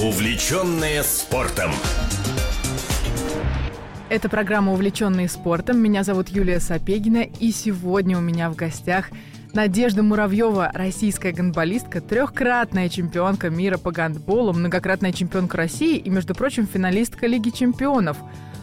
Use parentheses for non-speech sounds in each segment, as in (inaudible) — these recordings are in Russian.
Увлеченные спортом. Это программа «Увлеченные спортом». Меня зовут Юлия Сапегина, и сегодня у меня в гостях Надежда Муравьева, российская гандболистка, трехкратная чемпионка мира по гандболу, многократная чемпионка России и, между прочим, финалистка Лиги чемпионов.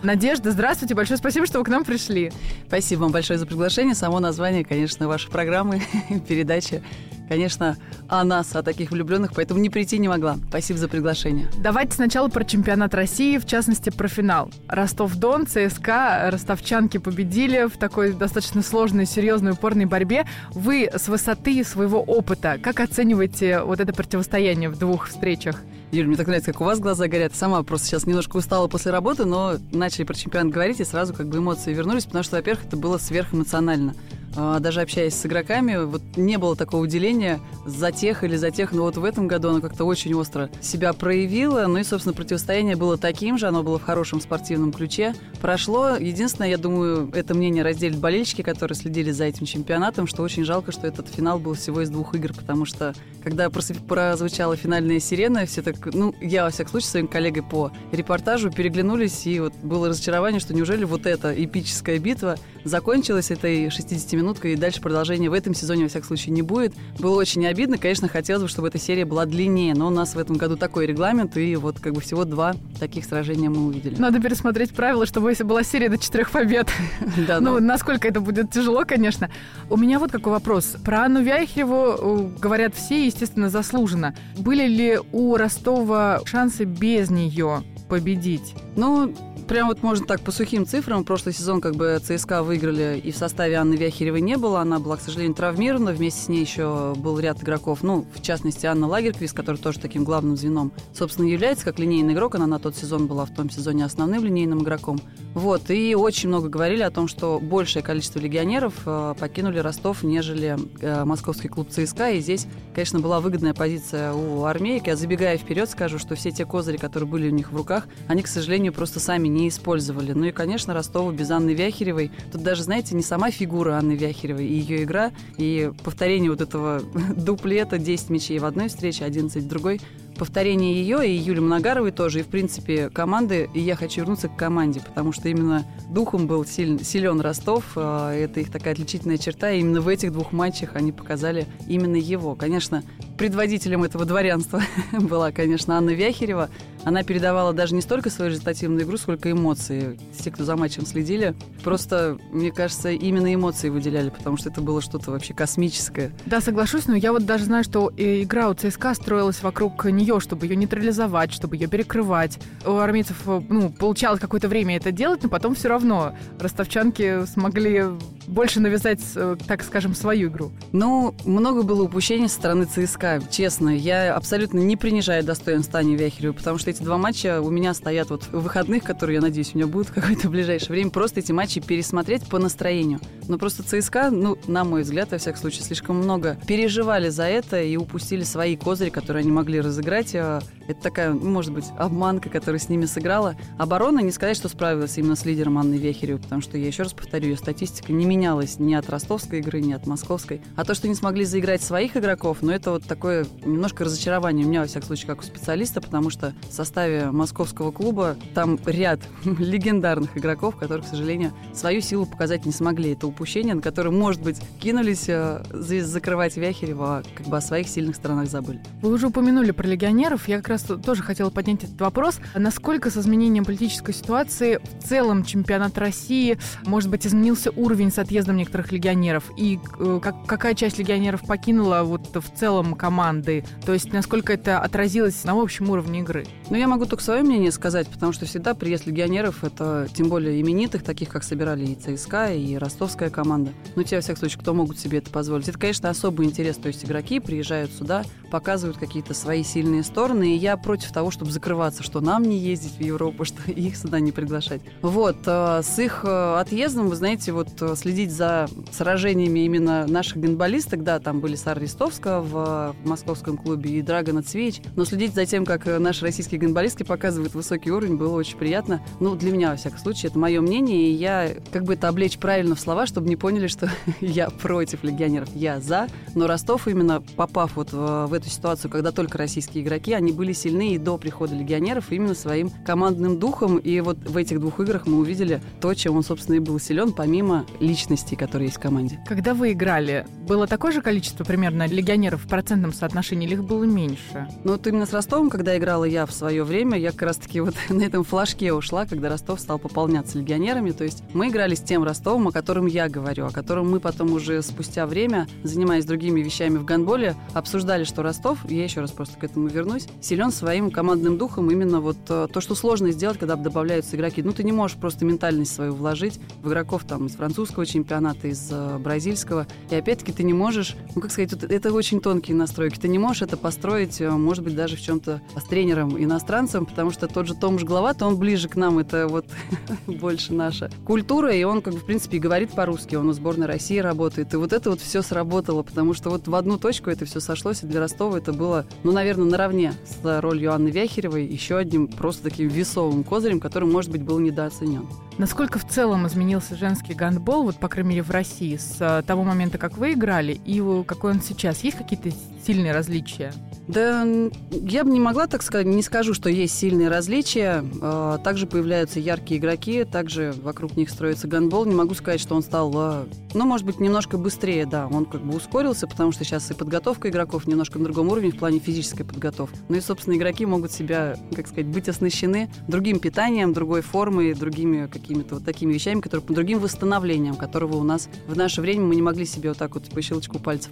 Надежда, здравствуйте, большое спасибо, что вы к нам пришли. Спасибо вам большое за приглашение. Само название, конечно, вашей программы, (laughs) передачи конечно, о нас, о таких влюбленных, поэтому не прийти не могла. Спасибо за приглашение. Давайте сначала про чемпионат России, в частности, про финал. Ростов-Дон, ЦСКА, ростовчанки победили в такой достаточно сложной, серьезной, упорной борьбе. Вы с высоты своего опыта, как оцениваете вот это противостояние в двух встречах? Юль, мне так нравится, как у вас глаза горят. Сама просто сейчас немножко устала после работы, но начали про чемпионат говорить, и сразу как бы эмоции вернулись, потому что, во-первых, это было сверхэмоционально. А, даже общаясь с игроками, вот не было такого уделения за тех или за тех, но вот в этом году оно как-то очень остро себя проявило, ну и, собственно, противостояние было таким же, оно было в хорошем спортивном ключе. Прошло, единственное, я думаю, это мнение разделят болельщики, которые следили за этим чемпионатом, что очень жалко, что этот финал был всего из двух игр, потому что, когда прозвучала финальная сирена, все так, ну, я, во всяком случае, своим коллегой по репортажу переглянулись, и вот было разочарование, что неужели вот эта эпическая битва закончилась этой 60 минуткой, и дальше продолжения в этом сезоне, во всяком случае, не будет. Было очень обидно. Конечно, хотелось бы, чтобы эта серия была длиннее, но у нас в этом году такой регламент, и вот как бы всего два таких сражения мы увидели. Надо пересмотреть правила, чтобы если была серия до четырех побед. (laughs) Да, ну, насколько это будет тяжело, конечно. У меня вот какой вопрос. Про Анну Вяхереву э, говорят все, естественно, заслуженно. Были ли у Ростова шансы без нее победить? Ну, прям вот можно так по сухим цифрам. Прошлый сезон как бы ЦСКА выиграли, и в составе Анны Вяхеревой не было. Она была, к сожалению, травмирована. Вместе с ней еще был ряд игроков. Ну, в частности, Анна Лагерквист, которая тоже таким главным звеном, собственно, является как линейный игрок. Она на тот сезон была в том сезоне основным линейным игроком. Вот, и очень много говорили о том, что большее количество легионеров э, покинули Ростов, нежели э, московский клуб ЦСКА. И здесь, конечно, была выгодная позиция у армейки. Я забегая вперед скажу, что все те козыри, которые были у них в руках, они, к сожалению, просто сами не использовали. Ну и, конечно, Ростову без Анны Вяхеревой. Тут даже, знаете, не сама фигура Анны Вяхеревой и ее игра, и повторение вот этого (laughs) дуплета 10 мячей в одной встрече, 11 в другой, повторение ее и Юли Моногаровой тоже, и, в принципе, команды, и я хочу вернуться к команде, потому что именно духом был силен, силен Ростов, а, это их такая отличительная черта, и именно в этих двух матчах они показали именно его. Конечно, предводителем этого дворянства (laughs) была, конечно, Анна Вяхерева. Она передавала даже не столько свою результативную игру, сколько эмоции. Те, кто за матчем следили, просто, мне кажется, именно эмоции выделяли, потому что это было что-то вообще космическое. Да, соглашусь, но я вот даже знаю, что игра у ЦСКА строилась вокруг нее, чтобы ее нейтрализовать, чтобы ее перекрывать. У армейцев, ну, получалось какое-то время это делать, но потом все равно ростовчанки смогли больше навязать, э, так скажем, свою игру. Ну, много было упущений со стороны ЦСКА честно. Я абсолютно не принижаю достоинства Ани Вяхеревой, потому что эти два матча у меня стоят вот в выходных, которые, я надеюсь, у меня будут (laughs) какое-то ближайшее время, просто эти матчи пересмотреть по настроению. Но просто ЦСКА, ну, на мой взгляд, во всяком случае, слишком много переживали за это и упустили свои козыри, которые они могли разыграть. А, это такая, ну, может быть, обманка, которая с ними сыграла. Оборона, не сказать, что справилась именно с лидером Анны Вехеревой, потому что, я еще раз повторю, ее статистика не менялась ни от ростовской игры, ни от московской. А то, что не смогли заиграть своих игроков, ну, это вот так такое немножко разочарование у меня, во всяком случае, как у специалиста, потому что в составе московского клуба там ряд (laughs) легендарных игроков, которые, к сожалению, свою силу показать не смогли. Это упущение, на которое, может быть, кинулись э, закрывать Вяхерева, а как бы о своих сильных сторонах забыли. Вы уже упомянули про легионеров. Я как раз тоже хотела поднять этот вопрос. Насколько с изменением политической ситуации в целом чемпионат России, может быть, изменился уровень с отъездом некоторых легионеров? И э, как, какая часть легионеров покинула вот в целом команды? То есть насколько это отразилось на общем уровне игры? Ну, я могу только свое мнение сказать, потому что всегда приезд легионеров, это тем более именитых, таких, как собирали и ЦСКА, и ростовская команда. Ну, те, во всяком случае, кто могут себе это позволить. Это, конечно, особый интерес. То есть игроки приезжают сюда, показывают какие-то свои сильные стороны, и я против того, чтобы закрываться, что нам не ездить в Европу, (laughs) что их сюда не приглашать. Вот, э, с их э, отъездом, вы знаете, вот следили следить за сражениями именно наших гандболисток, да, там были Сара Рестовская в, в московском клубе и Драгона Цвеич, но следить за тем, как наши российские гандболистки показывают высокий уровень, было очень приятно. Ну, для меня, во всяком случае, это мое мнение, и я как бы это облечь правильно в слова, чтобы не поняли, что (laughs) я против легионеров. Я за, но Ростов именно попав вот в, в эту ситуацию, когда только российские игроки, они были сильны и до прихода легионеров именно своим командным духом, и вот в этих двух играх мы увидели то, чем он, собственно, и был силен, помимо личностей, которые есть в команде. Когда вы играли, было такое же количество примерно легионеров в процентном соотношении или их было меньше? Ну, вот именно с Ростовом, когда играла я в свое время, я как раз-таки вот (laughs) на этом флажке ушла, когда Ростов стал пополняться легионерами. То есть мы играли с тем Ростовом, о котором я говорю, о котором мы потом уже спустя время, занимаясь другими вещами в гандболе, обсуждали, что Ростов, я еще раз просто к этому вернусь, силен своим командным духом именно вот э, то, что сложно сделать, когда добавляются игроки. Ну, ты не можешь просто ментальность свою вложить в игроков там из французского чемпионата, из э, бразильского. И опять-таки ты не можешь, ну, как сказать, это очень тонкие настройки. Ты не можешь это построить, э, может быть, даже в чем-то с тренером иностранцем, потому что тот же Том Жгловат, он ближе к нам, это вот (laughs) больше наша культура, и он, как бы, в принципе, и говорит по-русски, он у сборной России работает. И вот это вот все сработало, потому что вот в одну точку это все сошлось, и для Ростова это было, ну, наверное, наравне с ролью Анны Вяхеревой, еще одним просто таким весовым козырем, который, может быть, был недооценен. Насколько в целом изменился женский гандбол, вот, по крайней мере, в России, с э, того момента, как вы играли, и какой он сейчас? Есть какие-то сильные различия? Да, я бы не могла так сказать, не скажу, что есть сильные различия. А, также появляются яркие игроки, также вокруг них строится гандбол. Не могу сказать, что он стал, а, ну, может быть, немножко быстрее, да, он как бы ускорился, потому что сейчас и подготовка игроков немножко на другом уровне в плане физической подготовки. Ну и, собственно, игроки могут себя, как сказать, быть оснащены другим питанием, другой формой, другими какими-то вот такими вещами, которые по другим восстановлением, которого у нас в наше время мы не могли себе вот так вот по щелчку пальцев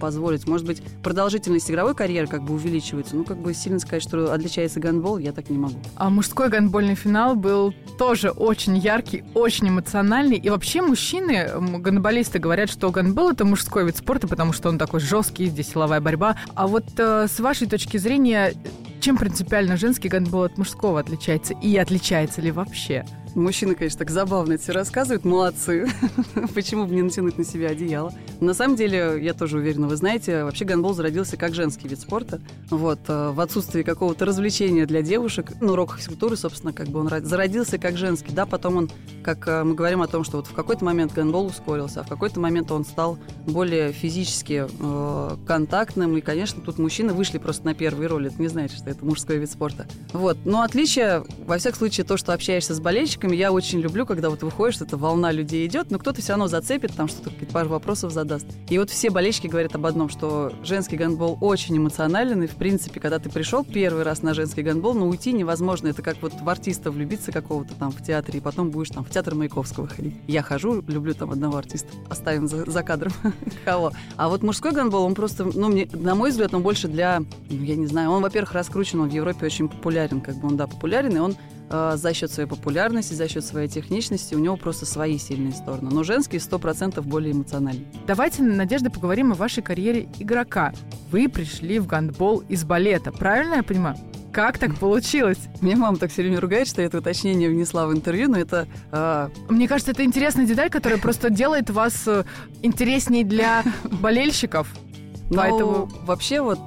позволить. Может быть, продолжительность игровой карьеры как бы увеличивается. Ну, как бы сильно сказать, что отличается гандбол, я так не могу. А мужской гандбольный финал был тоже очень яркий, очень эмоциональный. И вообще мужчины, гандболисты говорят, что гандбол это мужской вид спорта, потому что он такой жесткий, здесь силовая борьба. А вот э, с вашей точки зрения, чем принципиально женский гандбол от мужского отличается? И отличается ли вообще? Мужчины, конечно, так забавно это все рассказывают, молодцы. (laughs) Почему бы не натянуть на себя одеяло? На самом деле, я тоже уверена, вы знаете, вообще гандбол зародился как женский вид спорта. Вот, э, в отсутствии какого-то развлечения для девушек, ну, уроках физкультуры, собственно, как бы он зародился как женский, да, потом он, как э, мы говорим о том, что вот в какой-то момент гандбол ускорился, а в какой-то момент он стал более физически э, контактным, и, конечно, тут мужчины вышли просто на первые роли, это не значит, что это мужской вид спорта. Вот, но отличие, во всяком случае, то, что общаешься с болельщиками, болельщиками я очень люблю, когда вот выходишь, эта волна людей идет, но кто-то все равно зацепит, там что-то пару вопросов задаст. И вот все болельщики говорят об одном, что женский гандбол очень эмоционален, и в принципе, когда ты пришел первый раз на женский гандбол, ну уйти невозможно. Это как вот в артиста влюбиться какого-то там в театре, и потом будешь там в театр Маяковского ходить. Я хожу, люблю там одного артиста. Оставим за, за кадром (laughs) кого. А вот мужской гандбол, он просто, ну, мне, на мой взгляд, он больше для, ну, я не знаю, он, во-первых, раскручен, он в Европе очень популярен, как бы он, да, популярен, и он за счет своей популярности, за счет своей техничности, у него просто свои сильные стороны. Но женский 100% более эмоциональный. Давайте, Надежда, поговорим о вашей карьере игрока. Вы пришли в гандбол из балета, правильно я понимаю? Как так получилось? (laughs) Мне мама так все время ругает, что я это уточнение внесла в интервью, но это... Э... Мне кажется, это интересная деталь, которая (laughs) просто делает вас э, интересней для (laughs) болельщиков. Ну, Поэтому вообще вот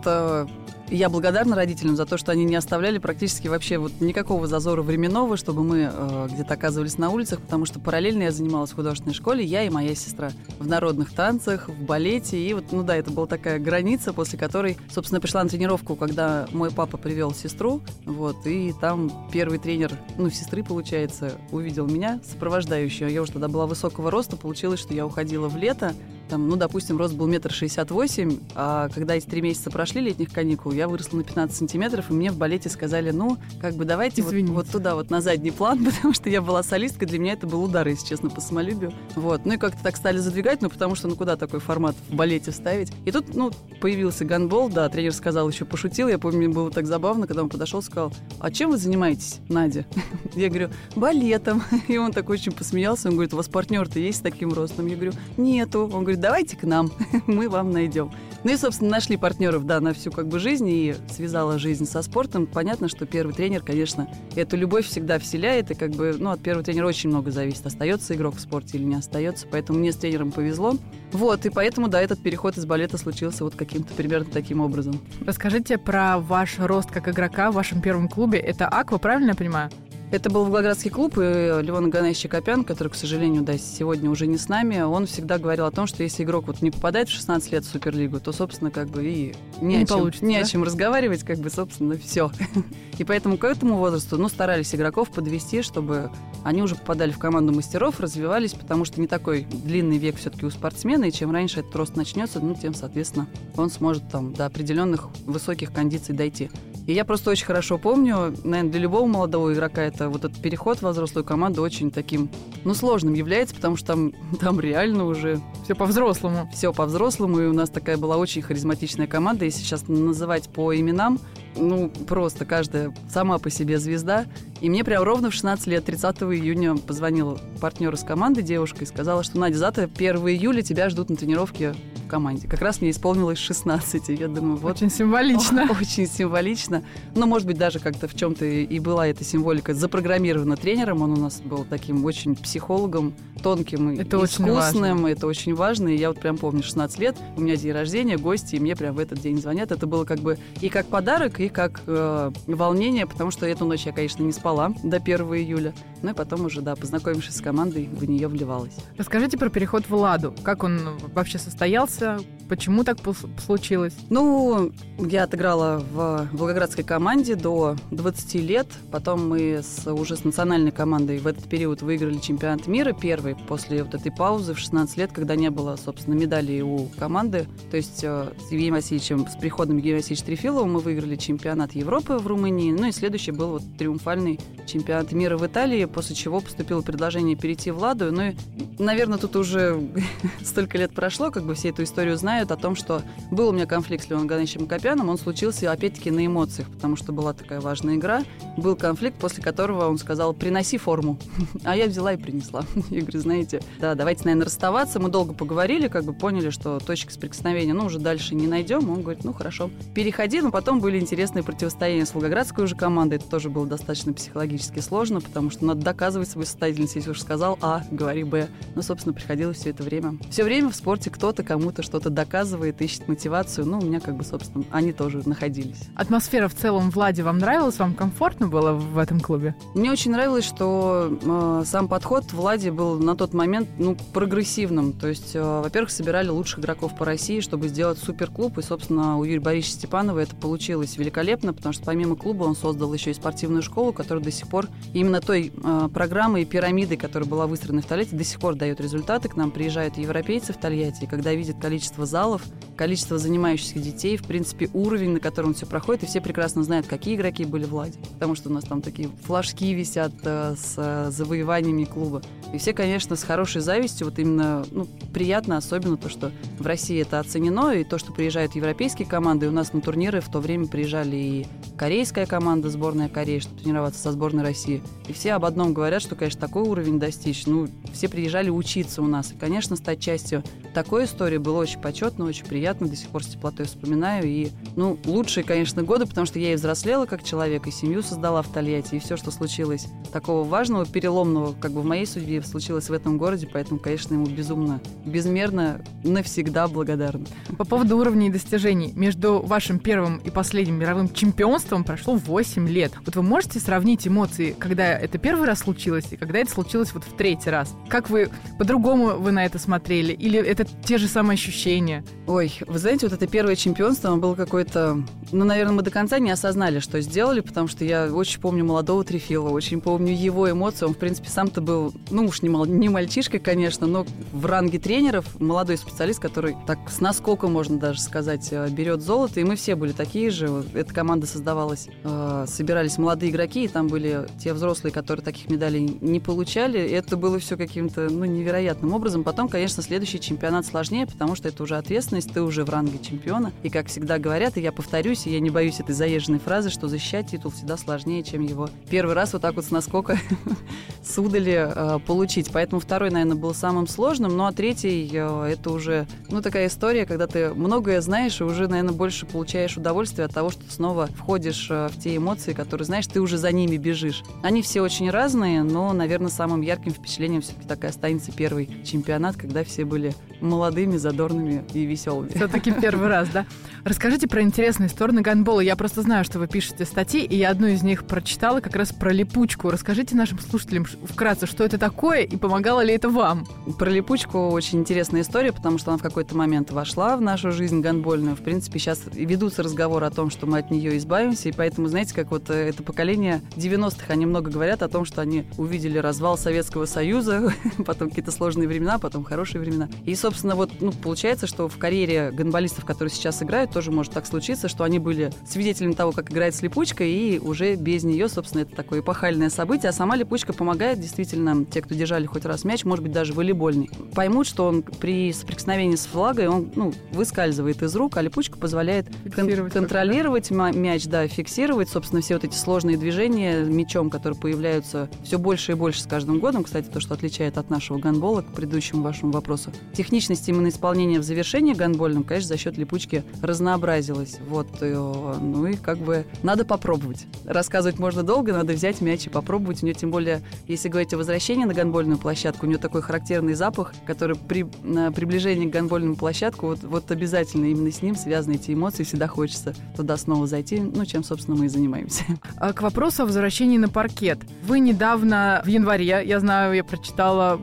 я благодарна родителям за то, что они не оставляли практически вообще вот никакого зазора временного, чтобы мы э, где-то оказывались на улицах, потому что параллельно я занималась в художественной школе, я и моя сестра в народных танцах, в балете. И вот, ну да, это была такая граница, после которой, собственно, пришла на тренировку, когда мой папа привел сестру, вот, и там первый тренер, ну, сестры, получается, увидел меня, сопровождающую. Я уже тогда была высокого роста, получилось, что я уходила в лето, там, ну, допустим, рост был метр шестьдесят восемь, а когда эти три месяца прошли летних каникул, я выросла на 15 сантиметров, и мне в балете сказали, ну, как бы давайте вот, вот туда, вот на задний план, (laughs) потому что я была солисткой, для меня это был удар, если честно, по самолюбию. Вот, ну и как-то так стали задвигать, ну, потому что, ну, куда такой формат в балете ставить? И тут, ну, появился гандбол, да, тренер сказал, еще пошутил, я помню, мне было так забавно, когда он подошел, сказал, а чем вы занимаетесь, Надя? (laughs) Я говорю, балетом. (laughs) И он так очень посмеялся, он говорит, у вас партнер-то есть с таким ростом? Я говорю, нету. Он говорит, давайте к нам, мы вам найдем. Ну и, собственно, нашли партнеров, да, на всю как бы жизнь и связала жизнь со спортом. Понятно, что первый тренер, конечно, эту любовь всегда вселяет, и как бы, ну, от первого тренера очень много зависит, остается игрок в спорте или не остается, поэтому мне с тренером повезло. Вот, и поэтому, да, этот переход из балета случился вот каким-то примерно таким образом. Расскажите про ваш рост как игрока в вашем первом клубе. Это Аква, правильно я понимаю? Это был Волгоградский клуб, и Леон Ганесович Копян, который, к сожалению, да, сегодня уже не с нами, он всегда говорил о том, что если игрок вот не попадает в 16 лет в Суперлигу, то, собственно, как бы и не, не, о, чем, получится, не да? о чем разговаривать, как бы, собственно, все. (laughs) И поэтому к этому возрасту, ну, старались игроков подвести, чтобы они уже попадали в команду мастеров, развивались, потому что не такой длинный век все-таки у спортсмена, и чем раньше этот рост начнется, ну, тем, соответственно, он сможет там до определенных высоких кондиций дойти. И я просто очень хорошо помню, наверное, для любого молодого игрока это вот этот переход в взрослую команду очень таким, ну, сложным является, потому что там, (laughs) там реально уже... Все по-взрослому. Все по-взрослому, и у нас такая была очень харизматичная команда. Если сейчас называть по именам, ну, просто каждая сама по себе звезда. И мне прям ровно в 16 лет, 30 июня, позвонила партнер из команды, девушка, и сказала, что, Надя, завтра 1 июля тебя ждут на тренировке в команде. Как раз мне исполнилось 16. И я думаю, вот... Очень символично. (laughs) Очень символично. Но, может быть, даже как-то в чем-то и была эта символика запрограммирована тренером. Он у нас был таким очень психологом, тонким и это искусным. Очень это очень важно. И я вот прям помню, 16 лет, у меня день рождения, гости, и мне прям в этот день звонят. Это было как бы и как подарок, и как э, волнение, потому что эту ночь я, конечно, не спала до 1 июля. Ну и потом уже, да, познакомившись с командой, в нее вливалась. Расскажите про переход в Ладу. Как он вообще состоялся? Почему так случилось? Ну, я отыграла в волгоградской команде до 20 лет. Потом мы с, уже с национальной командой в этот период выиграли чемпионат мира первый после вот этой паузы в 16 лет, когда не было, собственно, медалей у команды. То есть э, с Евгением Васильевичем, с приходом Евгения Васильевича Трефилова мы выиграли чемпионат Европы в Румынии. Ну и следующий был вот триумфальный чемпионат мира в Италии, после чего поступило предложение перейти в Ладу. Ну и, наверное, тут уже (laughs) столько лет прошло, как бы все эту историю знают знают о том, что был у меня конфликт с Леоном Гановичем Копяном, он случился опять-таки на эмоциях, потому что была такая важная игра. Был конфликт, после которого он сказал, приноси форму. (laughs) А я взяла и принесла. (laughs) Я говорю, знаете, да, давайте, наверное, расставаться. Мы долго поговорили, как бы поняли, что точки соприкосновения, ну, уже дальше не найдем. Он говорит, ну, хорошо, переходи. Но потом были интересные противостояния с Волгоградской уже командой. Это тоже было достаточно психологически сложно, потому что надо доказывать свою состоятельность. Если уж сказал А, говори Б. Ну, собственно, приходилось все это время. Все время в спорте кто-то кому-то что-то доказывает доказывает, ищет мотивацию. Ну, у меня как бы, собственно, они тоже находились. Атмосфера в целом Владе вам нравилась? Вам комфортно было в этом клубе? Мне очень нравилось, что э, сам подход Влади был на тот момент, ну, прогрессивным. То есть, э, во-первых, собирали лучших игроков по России, чтобы сделать суперклуб. И, собственно, у Юрия Борисовича Степанова это получилось великолепно, потому что помимо клуба он создал еще и спортивную школу, которая до сих пор именно той э, программой и пирамидой, которая была выстроена в Тольятти, до сих пор дает результаты. К нам приезжают европейцы в Тольятти, и когда видят количество залов, количество занимающихся детей, в принципе, уровень, на котором все проходит, и все прекрасно знают, какие игроки были в Ладе. Потому что у нас там такие флажки висят э, с э, завоеваниями клуба. И все, конечно, с хорошей завистью, вот именно ну, приятно, особенно то, что в России это оценено, и то, что приезжают европейские команды, и у нас на турниры в то время приезжали и корейская команда, сборная Кореи, чтобы тренироваться со сборной России. И все об одном говорят, что, конечно, такой уровень достичь. Ну, все приезжали учиться у нас. И, конечно, стать частью такой истории было очень почетно, очень приятно. До сих пор с теплотой вспоминаю. И, ну, лучшие, конечно, годы, потому что я и взрослела как человек, и семью создала в Тольятти, и все, что случилось такого важного, переломного, как бы в моей судьбе, случилось в этом городе. Поэтому, конечно, ему безумно, безмерно, навсегда благодарна. По поводу уровней достижений. Между вашим первым и последним мировым чемпионством прошло 8 лет. Вот вы можете сравнить эмоции, когда это первый раз случилось, и когда это случилось вот в третий раз? Как вы, по-другому вы на это смотрели? Или это те же самые ощущения? Ой, вы знаете, вот это первое чемпионство, оно было какое-то... Ну, наверное, мы до конца не осознали, что сделали, потому что я очень помню молодого Трефила, очень помню его эмоции. Он, в принципе, сам-то был, ну уж не, мал... не мальчишкой, конечно, но в ранге тренеров, молодой специалист, который так с наскока, можно даже сказать, э, берет золото. И мы все были такие же. Эта команда создавала создавалась, э, собирались молодые игроки, и там были те взрослые, которые таких медалей не получали. И это было все каким-то ну, невероятным образом. Потом, конечно, следующий чемпионат сложнее, потому что это уже ответственность, ты уже в ранге чемпиона. И, как всегда говорят, и я повторюсь, и я не боюсь этой заезженной фразы, что защищать титул всегда сложнее, чем его первый раз вот так вот с наскока (laughs) судали э, получить. Поэтому второй, наверное, был самым сложным, ну а третий э, это уже, ну такая история, когда ты многое знаешь и уже, наверное, больше получаешь удовольствие от того, что ты снова входишь э, в те эмоции, которые знаешь, ты уже за ними бежишь. Они все очень разные, но, наверное, самым ярким впечатлением все-таки так и останется первый чемпионат, когда все были молодыми, задорными и веселыми. Все-таки первый раз, да? Расскажите про интересные стороны гандбола. Я просто знаю, что вы пишете статьи, и я одну из них прочитала как раз про липучку. Расскажите нашим слушателям вкратце, что это такое и помогало ли это вам? Про липучку очень интересная история, потому что она в какой-то момент вошла в нашу жизнь гандбольную. В принципе, сейчас ведутся разговоры о том, что мы от нее избавимся, и поэтому, знаете, как вот э, это поколение 90-х, они много говорят о том, что они увидели развал Советского Союза, (laughs) потом какие-то сложные времена, потом хорошие времена. И, собственно, вот ну, получается, что в карьере гандболистов, которые сейчас играют, тоже может так случиться, что они были свидетелями того, как играет с липучкой, и уже без нее, собственно, это такое эпохальное событие. А сама липучка помогает действительно, те, кто держали хоть раз мяч, может быть, даже волейбольный, поймут, что он при соприкосновении с флагой, он ну, выскальзывает из рук, а липучка позволяет кон- контролировать мяч, да, фиксировать, собственно, все вот эти сложные движения мячом, которые появляются все больше и больше с каждым годом. Кстати, то, что отличает от нашего гандбола к предыдущему вашему вопросу. Техничность именно исполнения в завершении гандбольном, конечно, за счет липучки разнообразна разнообразилось. Вот, э, ну и как бы надо попробовать. Рассказывать можно долго, надо взять мяч и попробовать. У нее, тем более, если говорить о возвращении на гонбольную площадку, у нее такой характерный запах, который при приближении к гонбольному площадку, вот, вот обязательно именно с ним связаны эти эмоции, всегда хочется туда снова зайти, ну, чем, собственно, мы и занимаемся. А к вопросу о возвращении на паркет. Вы недавно, в январе, я знаю, я прочитала,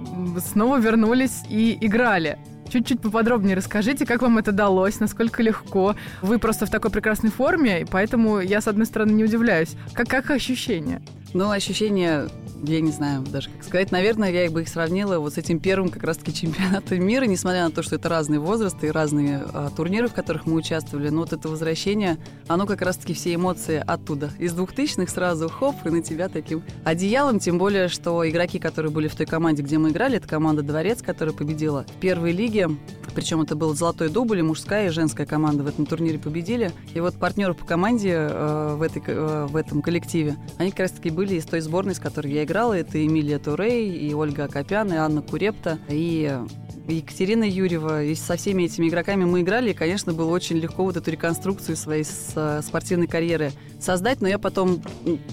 снова вернулись и играли. Чуть-чуть поподробнее расскажите, как вам это далось, насколько легко. Вы просто в такой прекрасной форме, и поэтому я, с одной стороны, не удивляюсь. Как, как ощущения? Ну, ощущения я не знаю даже как сказать. Наверное, я бы их сравнила вот с этим первым как раз-таки чемпионатом мира, несмотря на то, что это разные возрасты и разные а, турниры, в которых мы участвовали. Но вот это возвращение, оно как раз-таки все эмоции оттуда. Из двухтысячных сразу хоп, и на тебя таким одеялом. Тем более, что игроки, которые были в той команде, где мы играли, это команда «Дворец», которая победила в первой лиге. Причем это был золотой дубль, и мужская и женская команда в этом турнире победили. И вот партнеры по команде э, в, этой, э, в этом коллективе, они как раз-таки были из той сборной, с которой я играла. Это Эмилия Турей, и Ольга Акопян, и Анна Курепта, и Екатерина Юрьева, и со всеми этими игроками мы играли, и, конечно, было очень легко вот эту реконструкцию своей спортивной карьеры создать, но я потом,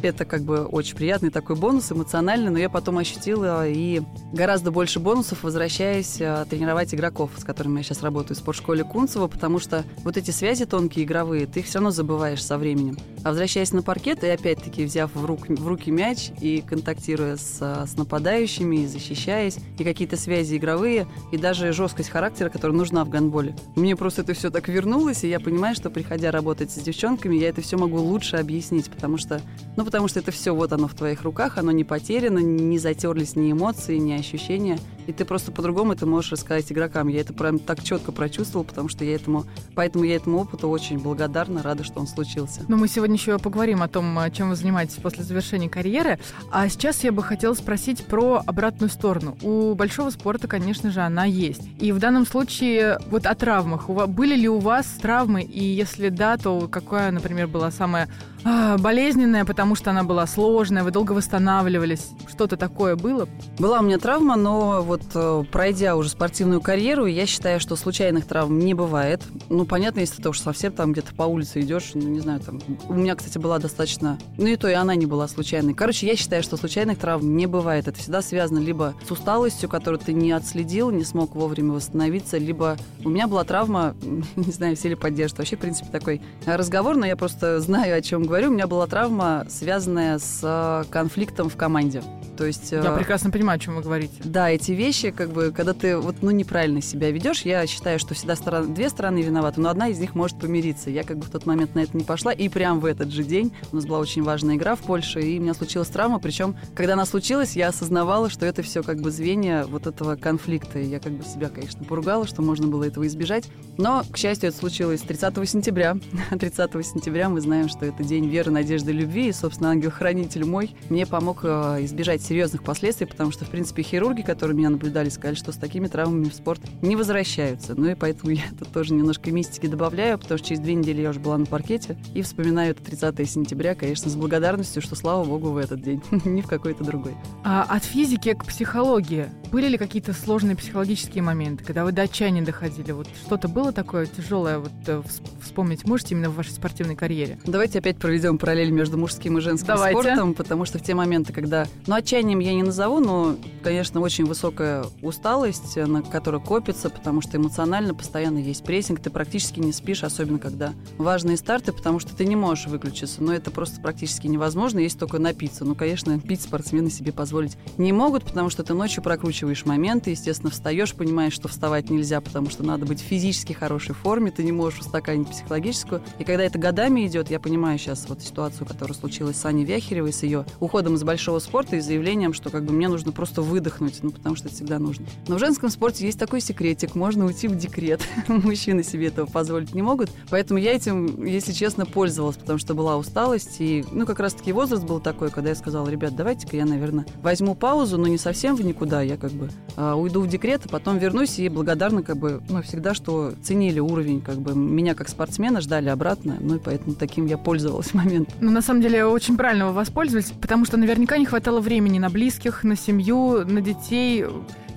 это как бы очень приятный такой бонус, эмоциональный, но я потом ощутила и гораздо больше бонусов, возвращаясь а, тренировать игроков, с которыми я сейчас работаю в спортшколе Кунцева, потому что вот эти связи тонкие игровые, ты их все равно забываешь со временем. А возвращаясь на паркет, и опять-таки взяв в, рук, в руки мяч и контактируя с, с нападающими, и защищаясь, и какие-то связи игровые, и даже жесткость характера, которая нужна в гандболе. Мне просто это все так вернулось, и я понимаю, что приходя работать с девчонками, я это все могу лучше объяснить, потому что, ну, потому что это все вот оно в твоих руках, оно не потеряно, не затерлись ни эмоции, ни ощущения и ты просто по-другому это можешь рассказать игрокам. Я это прям так четко прочувствовал, потому что я этому, поэтому я этому опыту очень благодарна, рада, что он случился. Но мы сегодня еще поговорим о том, чем вы занимаетесь после завершения карьеры. А сейчас я бы хотела спросить про обратную сторону. У большого спорта, конечно же, она есть. И в данном случае вот о травмах. Были ли у вас травмы? И если да, то какая, например, была самая болезненная, потому что она была сложная, вы долго восстанавливались? Что-то такое было? Была у меня травма, но вот э, пройдя уже спортивную карьеру, я считаю, что случайных травм не бывает. Ну, понятно, если ты уж совсем там где-то по улице идешь, ну, не знаю, там... У меня, кстати, была достаточно... Ну, и то, и она не была случайной. Короче, я считаю, что случайных травм не бывает. Это всегда связано либо с усталостью, которую ты не отследил, не смог вовремя восстановиться, либо... У меня была травма, (laughs) не знаю, все ли поддержат. Вообще, в принципе, такой разговор, но я просто знаю, о чем говорю, у меня была травма, связанная с э, конфликтом в команде. То есть... Я э, прекрасно понимаю, о чем вы говорите. Да, эти вещи, как бы, когда ты вот, ну, неправильно себя ведешь, я считаю, что всегда сторон, две стороны виноваты, но одна из них может помириться. Я как бы в тот момент на это не пошла, и прям в этот же день у нас была очень важная игра в Польше, и у меня случилась травма, причем, когда она случилась, я осознавала, что это все как бы звенья вот этого конфликта, и я как бы себя, конечно, поругала, что можно было этого избежать, но, к счастью, это случилось 30 сентября. (laughs) 30 сентября мы знаем, что это день веры, надежды, любви. И, собственно, ангел-хранитель мой мне помог э, избежать серьезных последствий, потому что, в принципе, хирурги, которые меня наблюдали, сказали, что с такими травмами в спорт не возвращаются. Ну и поэтому я тут тоже немножко мистики добавляю, потому что через две недели я уже была на паркете и вспоминаю это 30 сентября, конечно, с благодарностью, что слава богу в этот день, (laughs) не в какой-то другой. А от физики к психологии были ли какие-то сложные психологические моменты, когда вы до отчаяния доходили? Вот что-то было такое тяжелое, вот э, вспомнить можете именно в вашей спортивной карьере? Давайте опять проведем параллель между мужским и женским Давайте. спортом, потому что в те моменты, когда... Ну, отчаянием я не назову, но, конечно, очень высокая усталость, на которая копится, потому что эмоционально постоянно есть прессинг, ты практически не спишь, особенно когда важные старты, потому что ты не можешь выключиться, но это просто практически невозможно, есть только напиться. Ну, конечно, пить спортсмены себе позволить не могут, потому что ты ночью прокручиваешь моменты, естественно, встаешь, понимаешь, что вставать нельзя, потому что надо быть в физически хорошей форме, ты не можешь устаканить психологическую. И когда это годами идет, я понимаю сейчас вот ситуацию, которая случилась с Аней Вяхеревой, с ее уходом из большого спорта и заявлением, что как бы мне нужно просто выдохнуть, ну, потому что это всегда нужно. Но в женском спорте есть такой секретик, можно уйти в декрет. (laughs) Мужчины себе этого позволить не могут. Поэтому я этим, если честно, пользовалась, потому что была усталость. И, ну, как раз-таки возраст был такой, когда я сказала, ребят, давайте-ка я, наверное, возьму паузу, но не совсем в никуда. Я как бы э, уйду в декрет, а потом вернусь и благодарна как бы, ну, всегда, что ценили уровень, как бы меня как спортсмена ждали обратно, ну и поэтому таким я пользовалась в момент. Ну, на самом деле, очень правильно вы воспользовались, потому что наверняка не хватало времени на близких, на семью, на детей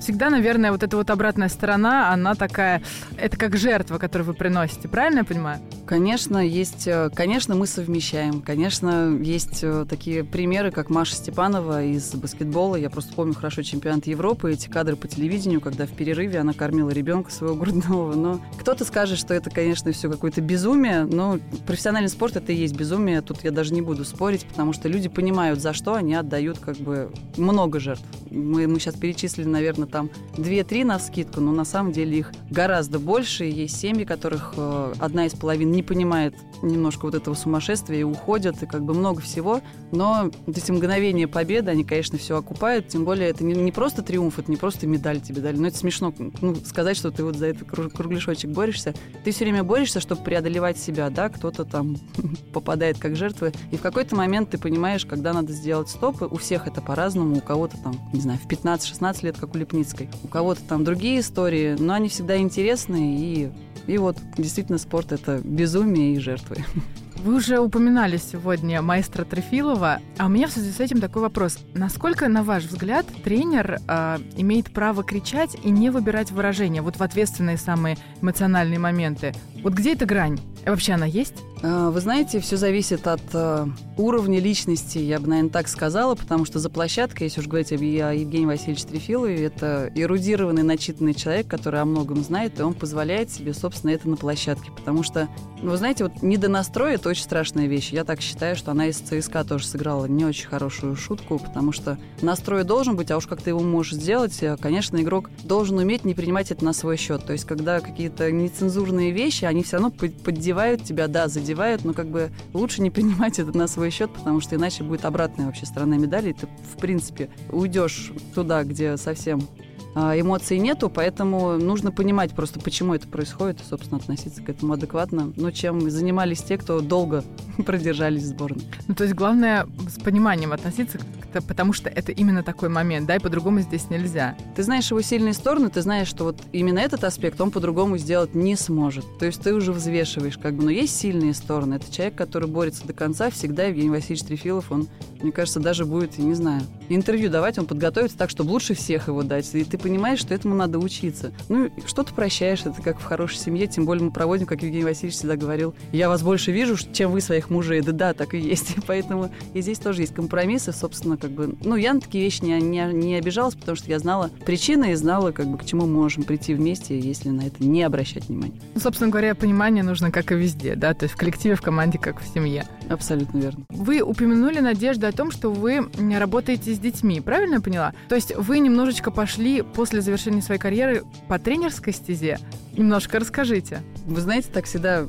всегда, наверное, вот эта вот обратная сторона, она такая, это как жертва, которую вы приносите, правильно я понимаю? Конечно, есть, э, конечно, мы совмещаем. Конечно, есть э, такие примеры, как Маша Степанова из баскетбола. Я просто помню хорошо чемпионат Европы, эти кадры по телевидению, когда в перерыве она кормила ребенка своего грудного. Но кто-то скажет, что это, конечно, все какое-то безумие, но профессиональный спорт это и есть безумие. Тут я даже не буду спорить, потому что люди понимают, за что они отдают как бы много жертв. Мы, мы сейчас перечислили, наверное, там 2-3 на скидку, но на самом деле их гораздо больше. Есть семьи, которых э, одна из половин не понимает немножко вот этого сумасшествия и уходят, и как бы много всего. Но вот эти мгновения победы, они, конечно, все окупают. Тем более это не, не просто триумф, это не просто медаль тебе дали. Но это смешно ну, сказать, что ты вот за этот кругляшочек борешься. Ты все время борешься, чтобы преодолевать себя, да, кто-то там (laughs) попадает как жертвы. И в какой-то момент ты понимаешь, когда надо сделать стоп. У всех это по-разному. У кого-то там, не знаю, в 15-16 лет, как у Лепницы, Ленинской. У кого-то там другие истории, но они всегда интересные. И, и вот действительно спорт — это безумие и жертвы. (laughs) Вы уже упоминали сегодня маэстро Трефилова, а у меня в связи с этим такой вопрос. Насколько, на ваш взгляд, тренер э, имеет право кричать и не выбирать выражения вот в ответственные самые эмоциональные моменты? Вот где эта грань? Вообще она есть? А, вы знаете, все зависит от э, уровня личности, я бы, наверное, так сказала, потому что за площадкой, если уж говорить о Евгении Васильевиче Трефилове, это эрудированный, начитанный человек, который о многом знает, и он позволяет себе, собственно, это на площадке. Потому что, ну, вы знаете, вот недонастрой — это очень страшная вещь. Я так считаю, что она из ЦСКА тоже сыграла не очень хорошую шутку, потому что настрой должен быть, а уж как ты его можешь сделать, э, конечно, игрок должен уметь не принимать это на свой счет. То есть, когда какие-то нецензурные вещи, они все равно поддевают тебя, да, задевают, но как бы лучше не принимать это на свой счет, потому что иначе будет обратная вообще сторона медали, и ты, в принципе, уйдешь туда, где совсем эмоций нету, поэтому нужно понимать просто, почему это происходит, и, собственно, относиться к этому адекватно. Но чем занимались те, кто долго (laughs) продержались в сборной. Ну, то есть главное с пониманием относиться потому что это именно такой момент, да, и по-другому здесь нельзя. Ты знаешь его сильные стороны, ты знаешь, что вот именно этот аспект он по-другому сделать не сможет. То есть ты уже взвешиваешь, как бы, но есть сильные стороны. Это человек, который борется до конца, всегда Евгений Васильевич Трефилов, он, мне кажется, даже будет, я не знаю, интервью давать, он подготовится так, чтобы лучше всех его дать. И ты понимаешь, что этому надо учиться. Ну, что ты прощаешь, это как в хорошей семье, тем более мы проводим, как Евгений Васильевич всегда говорил, я вас больше вижу, чем вы своих мужей. Да да, так и есть. (laughs) Поэтому и здесь тоже есть компромиссы, собственно, как бы, ну, я на такие вещи не, не, не обижалась, потому что я знала причины и знала, как бы, к чему мы можем прийти вместе, если на это не обращать внимания. Ну, собственно говоря, понимание нужно как и везде, да, то есть в коллективе, в команде, как в семье. Абсолютно верно. Вы упомянули, Надежда, о том, что вы работаете с детьми, правильно я поняла? То есть вы немножечко пошли после завершения своей карьеры по тренерской стезе. Немножко расскажите. Вы знаете, так всегда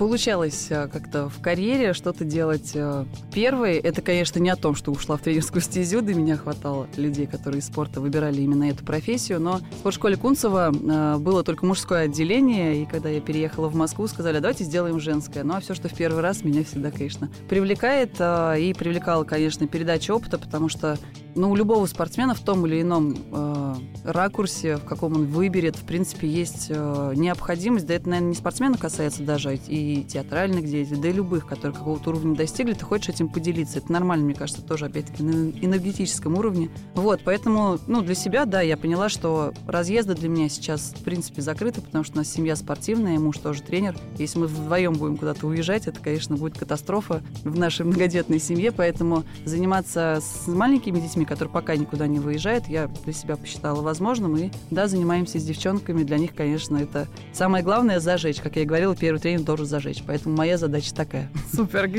получалось э, как-то в карьере что-то делать э, первой. Это, конечно, не о том, что ушла в тренерскую стезю, до меня хватало людей, которые из спорта выбирали именно эту профессию, но в спортшколе Кунцева э, было только мужское отделение, и когда я переехала в Москву, сказали, давайте сделаем женское. Ну, а все, что в первый раз, меня всегда, конечно, привлекает, и привлекала, конечно, передача опыта, потому что ну, у любого спортсмена в том или ином ракурсе, в каком он выберет, в принципе, есть э, необходимость, да это, наверное, не спортсмена касается даже, и театральных деятелей, да и любых, которые какого-то уровня достигли, ты хочешь этим поделиться. Это нормально, мне кажется, тоже, опять-таки, на энергетическом уровне. Вот, поэтому, ну, для себя, да, я поняла, что разъезды для меня сейчас, в принципе, закрыты, потому что у нас семья спортивная, муж тоже тренер. Если мы вдвоем будем куда-то уезжать, это, конечно, будет катастрофа в нашей многодетной семье, поэтому заниматься с маленькими детьми, которые пока никуда не выезжают, я для себя посчитала возможным. И да, занимаемся с девчонками. Для них, конечно, это самое главное зажечь. Как я и говорила, первый тренинг должен зажечь. Поэтому моя задача такая. Супер.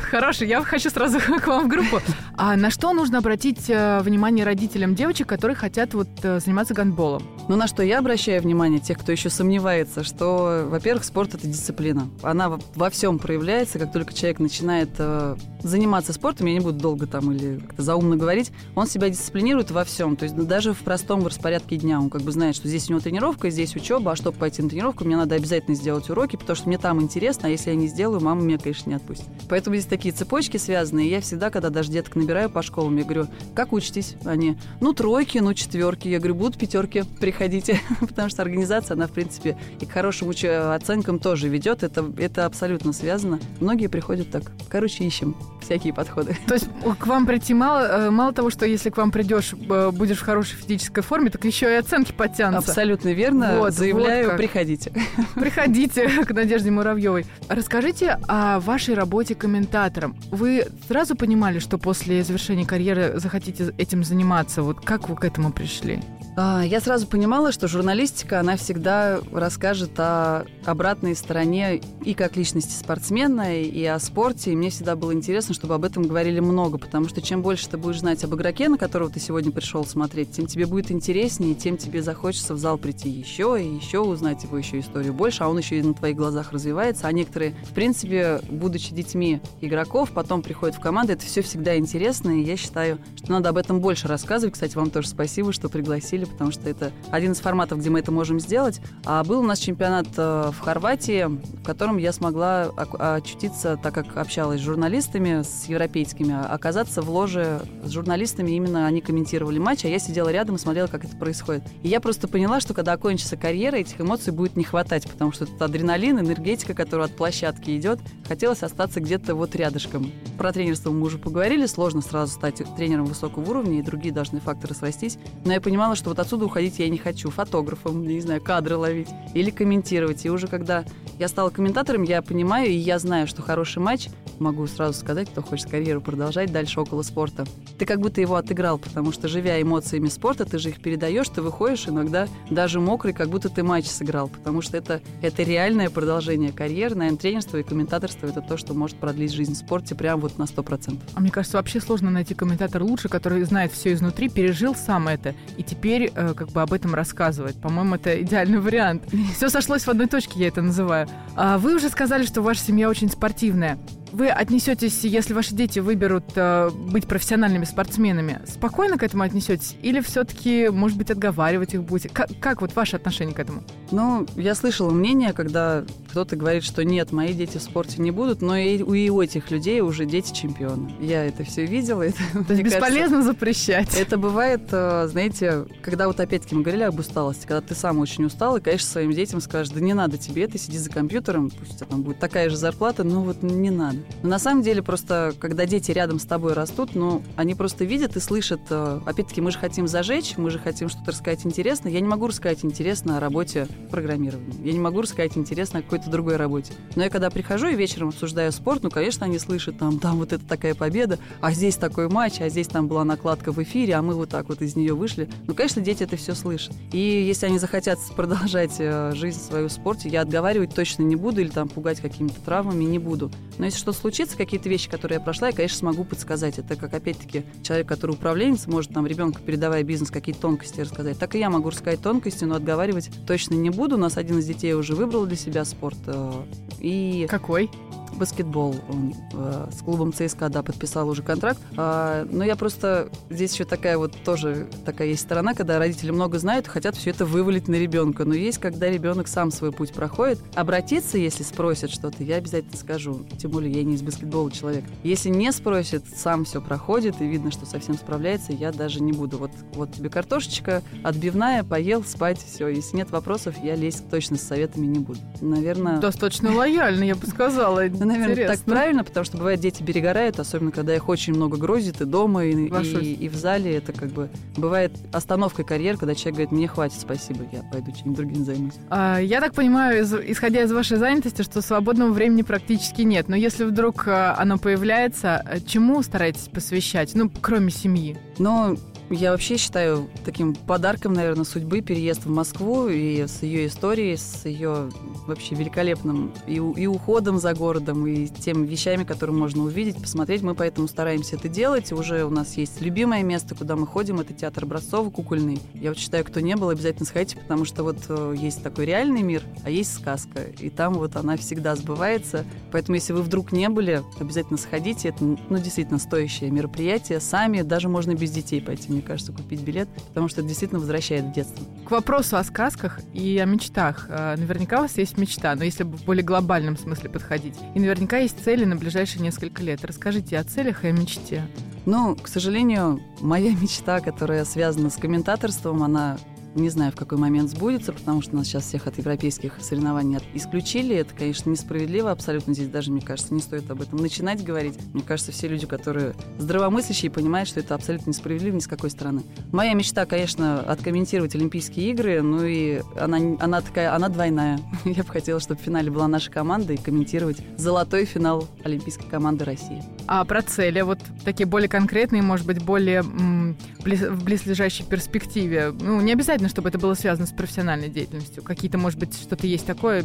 Хорошо, я хочу сразу (laughs) к вам в группу. А на что нужно обратить э, внимание родителям девочек, которые хотят вот э, заниматься гандболом? Ну, на что я обращаю внимание, тех, кто еще сомневается, что, во-первых, спорт — это дисциплина. Она во всем проявляется, как только человек начинает э, заниматься спортом, я не буду долго там или как-то заумно говорить, он себя дисциплинирует во всем. То есть даже в простом распорядке дня он как бы знает, что здесь у него тренировка, здесь учеба, а чтобы пойти на тренировку, мне надо обязательно сделать уроки, потому что мне там интересно, а если я не сделаю, мама меня, конечно, не отпустит. Поэтому здесь такие цепочки связанные. И я всегда, когда даже деток набираю по школам, я говорю, как учитесь? Они, ну, тройки, ну, четверки. Я говорю, будут пятерки, приходите. (laughs) Потому что организация, она, в принципе, и к хорошим оценкам тоже ведет. Это, это абсолютно связано. Многие приходят так. Короче, ищем всякие подходы. То есть к вам прийти мало, э, мало того, что если к вам придешь, э, будешь в хорошей физической форме, так еще и оценки подтянутся. Абсолютно верно. Вот, Заявляю, вот приходите. (laughs) Приходите (laughs) к Надежде Муравьевой. Расскажите о вашей работе комментатором. Вы сразу понимали, что после завершения карьеры захотите этим заниматься? Вот как вы к этому пришли? А, я сразу понимала, что журналистика, она всегда расскажет о обратной стороне и как личности спортсмена, и о спорте. И мне всегда было интересно, чтобы об этом говорили много, потому что чем больше ты будешь знать об игроке, на которого ты сегодня пришел смотреть, тем тебе будет интереснее, тем тебе захочется в зал прийти еще и еще узнать его еще историю больше, а он еще и на твоих глазах развивается. А некоторые, в принципе, будучи детьми игроков, потом приходят в команды, это все всегда интересно, и я считаю, что надо об этом больше рассказывать. Кстати, вам тоже спасибо, что пригласили потому что это один из форматов, где мы это можем сделать. А был у нас чемпионат э, в Хорватии, в котором я смогла очутиться, так как общалась с журналистами, с европейскими, оказаться в ложе с журналистами, именно они комментировали матч, а я сидела рядом и смотрела, как это происходит. И я просто поняла, что когда окончится карьера, этих эмоций будет не хватать, потому что это адреналин, энергетика, которая от площадки идет. Хотелось остаться где-то вот рядышком. Про тренерство мы уже поговорили, сложно сразу стать тренером высокого уровня, и другие должны факторы срастись. Но я понимала, что вот отсюда уходить я не хочу. Фотографом, не знаю, кадры ловить или комментировать. И уже когда я стала комментатором, я понимаю и я знаю, что хороший матч, могу сразу сказать, кто хочет карьеру продолжать дальше около спорта, ты как будто его отыграл, потому что, живя эмоциями спорта, ты же их передаешь, ты выходишь иногда даже мокрый, как будто ты матч сыграл, потому что это, это реальное продолжение карьеры, наверное, тренерство и комментаторство — это то, что может продлить жизнь в спорте прям вот на 100%. А мне кажется, вообще сложно найти комментатор лучше, который знает все изнутри, пережил сам это, и теперь э, как бы об этом рассказывать. По-моему, это идеальный вариант. (laughs) Все сошлось в одной точке, я это называю. А вы уже сказали, что ваша семья очень спортивная вы отнесетесь, если ваши дети выберут э, быть профессиональными спортсменами, спокойно к этому отнесетесь? Или все-таки, может быть, отговаривать их будете? Как, как вот ваше отношение к этому? Ну, я слышала мнение, когда кто-то говорит, что нет, мои дети в спорте не будут, но и, и у этих людей уже дети чемпионы. Я это все видела. Это, То есть бесполезно кажется, запрещать. Это бывает, э, знаете, когда вот опять-таки мы говорили об усталости, когда ты сам очень устал, и, конечно, своим детям скажешь, да не надо тебе, ты сиди за компьютером, пусть у тебя там будет такая же зарплата, но вот не надо. Но на самом деле просто, когда дети рядом с тобой растут, ну, они просто видят и слышат. Э, опять-таки, мы же хотим зажечь, мы же хотим что-то рассказать интересное. Я не могу рассказать интересно о работе программирования. Я не могу рассказать интересно о какой-то другой работе. Но я когда прихожу и вечером обсуждаю спорт, ну, конечно, они слышат там, там вот это такая победа, а здесь такой матч, а здесь там была накладка в эфире, а мы вот так вот из нее вышли. Ну, конечно, дети это все слышат. И если они захотят продолжать э, жизнь свою в спорте, я отговаривать точно не буду или там пугать какими-то травмами не буду. Но если что случится, какие-то вещи, которые я прошла, я, конечно, смогу подсказать. Это как, опять-таки, человек, который управленец, может там ребенку, передавая бизнес, какие-то тонкости рассказать. Так и я могу рассказать тонкости, но отговаривать точно не буду. У нас один из детей уже выбрал для себя спорт. Э, и... Какой? баскетбол. Он э, с клубом ЦСКА, да, подписал уже контракт. А, но я просто... Здесь еще такая вот тоже такая есть сторона, когда родители много знают и хотят все это вывалить на ребенка. Но есть, когда ребенок сам свой путь проходит. Обратиться, если спросят что-то, я обязательно скажу. Тем более я не из баскетбола человек. Если не спросит, сам все проходит и видно, что совсем справляется, я даже не буду. Вот, вот тебе картошечка, отбивная, поел, спать, все. Если нет вопросов, я лезть точно с советами не буду. Наверное... Достаточно лояльно, я бы сказала. (laughs) Наверное, так правильно, потому что бывает, дети перегорают, особенно когда их очень много грозит и дома, и, и, и в зале. Это как бы бывает остановкой карьер, когда человек говорит, мне хватит, спасибо, я пойду чем-нибудь другим займусь. А, я так понимаю, из, исходя из вашей занятости, что свободного времени практически нет. Но если вдруг а, оно появляется, чему стараетесь посвящать? Ну, кроме семьи. Ну, я вообще считаю таким подарком, наверное, судьбы переезд в Москву и с ее историей, с ее вообще великолепным и, и уходом за городом, и теми вещами, которые можно увидеть, посмотреть. Мы поэтому стараемся это делать. Уже у нас есть любимое место, куда мы ходим, это театр Образцова, кукольный. Я вот считаю, кто не был, обязательно сходите, потому что вот э, есть такой реальный мир, а есть сказка. И там вот она всегда сбывается. Поэтому, если вы вдруг не были, обязательно сходите. Это, ну, действительно стоящее мероприятие. Сами, даже можно без детей пойти мне кажется, купить билет, потому что это действительно возвращает в детство. К вопросу о сказках и о мечтах. Э, наверняка у вас есть мечта, но если в более глобальном смысле подходить. И наверняка есть цели на ближайшие несколько лет. Расскажите о целях и о мечте. Ну, к сожалению, моя (laughs) мечта, которая связана с комментаторством, она не знаю, в какой момент сбудется, потому что нас сейчас всех от европейских соревнований исключили. Это, конечно, несправедливо абсолютно. Здесь даже, мне кажется, не стоит об этом начинать говорить. Мне кажется, все люди, которые здравомыслящие, понимают, что это абсолютно несправедливо ни с какой стороны. Моя мечта, конечно, откомментировать Олимпийские игры, ну и она, она такая, она двойная. (laughs) Я бы хотела, чтобы в финале была наша команда и комментировать золотой финал Олимпийской команды России. А про цели, вот такие более конкретные, может быть, более м- в близлежащей перспективе. Ну, не обязательно обязательно, чтобы это было связано с профессиональной деятельностью. Какие-то, может быть, что-то есть такое,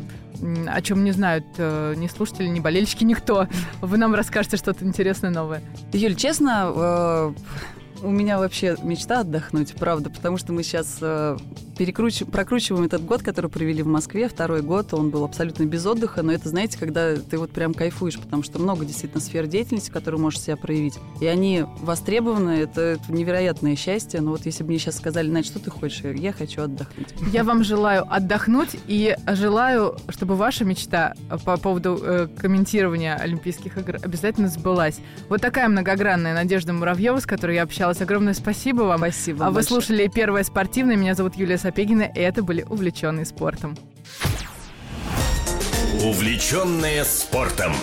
о чем не знают э, ни слушатели, ни болельщики, никто. Вы нам расскажете что-то интересное новое. Юль, честно, э, у меня вообще мечта отдохнуть, правда, потому что мы сейчас э, перекруч... прокручиваем этот год, который провели в Москве, второй год, он был абсолютно без отдыха, но это, знаете, когда ты вот прям кайфуешь, потому что много действительно сфер деятельности, которые можешь себя проявить, и они востребованы, это, это невероятное счастье, но вот если бы мне сейчас сказали, Надь, что ты хочешь, я хочу отдохнуть. Я вам желаю отдохнуть и желаю, чтобы ваша мечта по поводу э, комментирования Олимпийских игр обязательно сбылась. Вот такая многогранная Надежда Муравьева, с которой я общалась. Огромное спасибо вам. Спасибо. А вы слушали первое спортивное. Меня зовут Юлия Сапегина, и это были «Увлеченные спортом». Увлеченные спортом.